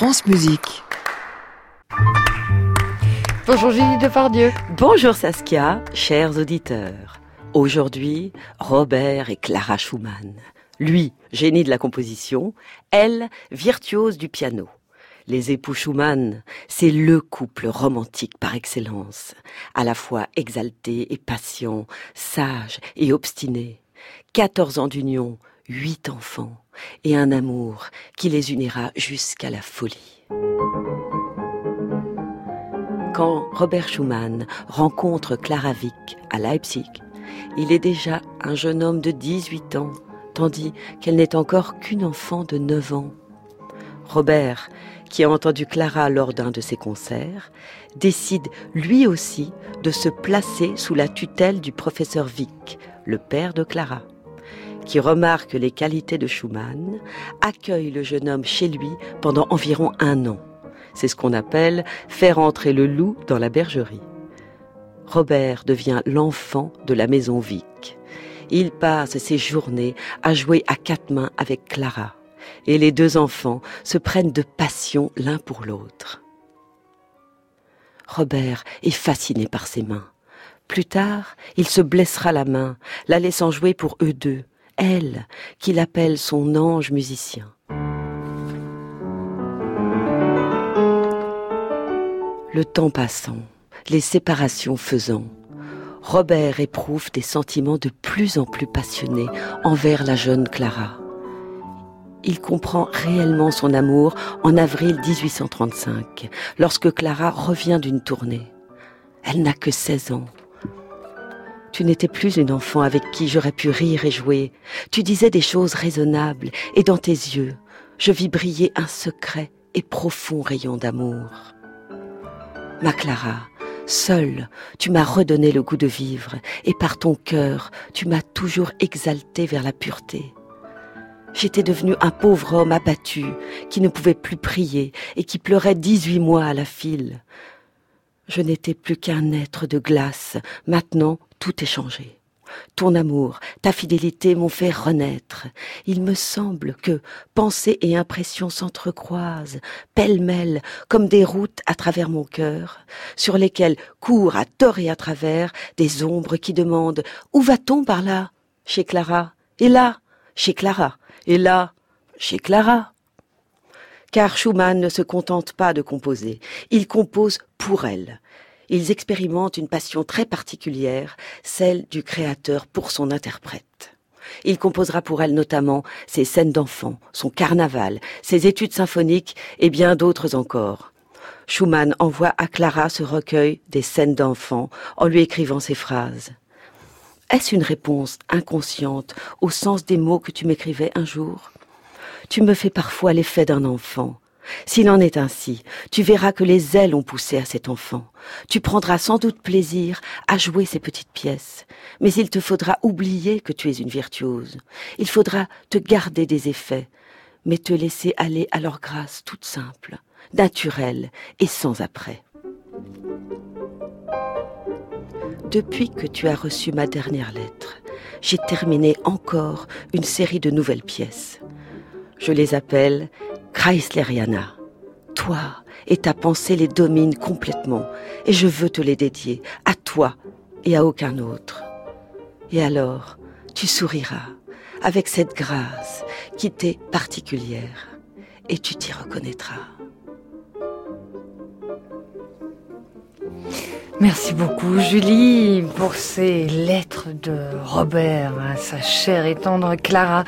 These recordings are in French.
France Musique. Bonjour Julie Depardieu. Bonjour Saskia, chers auditeurs. Aujourd'hui, Robert et Clara Schumann. Lui, génie de la composition, elle, virtuose du piano. Les époux Schumann, c'est le couple romantique par excellence, à la fois exalté et patient, sage et obstiné. 14 ans d'union, huit enfants et un amour qui les unira jusqu'à la folie. Quand Robert Schumann rencontre Clara Wieck à Leipzig, il est déjà un jeune homme de 18 ans, tandis qu'elle n'est encore qu'une enfant de 9 ans. Robert, qui a entendu Clara lors d'un de ses concerts, décide lui aussi de se placer sous la tutelle du professeur Wieck, le père de Clara qui remarque les qualités de Schumann, accueille le jeune homme chez lui pendant environ un an. C'est ce qu'on appelle faire entrer le loup dans la bergerie. Robert devient l'enfant de la maison Vic. Il passe ses journées à jouer à quatre mains avec Clara. Et les deux enfants se prennent de passion l'un pour l'autre. Robert est fasciné par ses mains. Plus tard, il se blessera la main, la laissant jouer pour eux deux, elle qu'il appelle son ange musicien. Le temps passant, les séparations faisant, Robert éprouve des sentiments de plus en plus passionnés envers la jeune Clara. Il comprend réellement son amour en avril 1835, lorsque Clara revient d'une tournée. Elle n'a que 16 ans. Tu n'étais plus une enfant avec qui j'aurais pu rire et jouer. Tu disais des choses raisonnables, et dans tes yeux, je vis briller un secret et profond rayon d'amour. Ma Clara, seule, tu m'as redonné le goût de vivre, et par ton cœur, tu m'as toujours exalté vers la pureté. J'étais devenu un pauvre homme abattu, qui ne pouvait plus prier, et qui pleurait dix-huit mois à la file. Je n'étais plus qu'un être de glace. Maintenant, tout est changé. Ton amour, ta fidélité m'ont fait renaître. Il me semble que pensée et impression s'entrecroisent, pêle-mêle, comme des routes à travers mon cœur, sur lesquelles courent à tort et à travers des ombres qui demandent Où va-t-on par là? Chez Clara. Et là Chez Clara. Et là Chez Clara. Car Schumann ne se contente pas de composer, il compose pour elle ils expérimentent une passion très particulière, celle du créateur pour son interprète. Il composera pour elle notamment ses scènes d'enfants, son carnaval, ses études symphoniques et bien d'autres encore. Schumann envoie à Clara ce recueil des scènes d'enfants en lui écrivant ces phrases. Est-ce une réponse inconsciente au sens des mots que tu m'écrivais un jour? Tu me fais parfois l'effet d'un enfant. S'il en est ainsi, tu verras que les ailes ont poussé à cet enfant. Tu prendras sans doute plaisir à jouer ces petites pièces, mais il te faudra oublier que tu es une virtuose. Il faudra te garder des effets, mais te laisser aller à leur grâce toute simple, naturelle et sans après. Depuis que tu as reçu ma dernière lettre, j'ai terminé encore une série de nouvelles pièces. Je les appelle Chrysleriana. Toi et ta pensée les dominent complètement, et je veux te les dédier, à toi et à aucun autre. Et alors, tu souriras avec cette grâce qui t'est particulière, et tu t'y reconnaîtras. Merci beaucoup Julie pour ces lettres de Robert à sa chère et tendre Clara.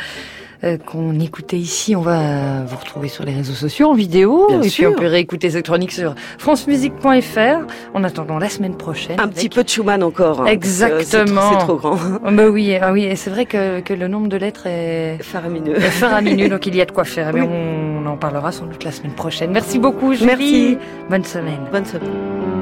Euh, qu'on écoutait ici. On va vous retrouver sur les réseaux sociaux en vidéo. Bien et sûr. puis on peut réécouter cette chronique sur francemusique.fr. En attendant la semaine prochaine. Un petit peu de Schumann encore. hein, c'est trop- Exactement. C'est trop grand. Oh, bah oui, ah oui, et c'est vrai que, que le nombre de lettres est Faramineux. est faramineux, donc il y a de quoi faire. Eh bien, on en parlera sans doute la semaine prochaine. Merci beaucoup, Julie. Merci. Bonne semaine. Bonne semaine.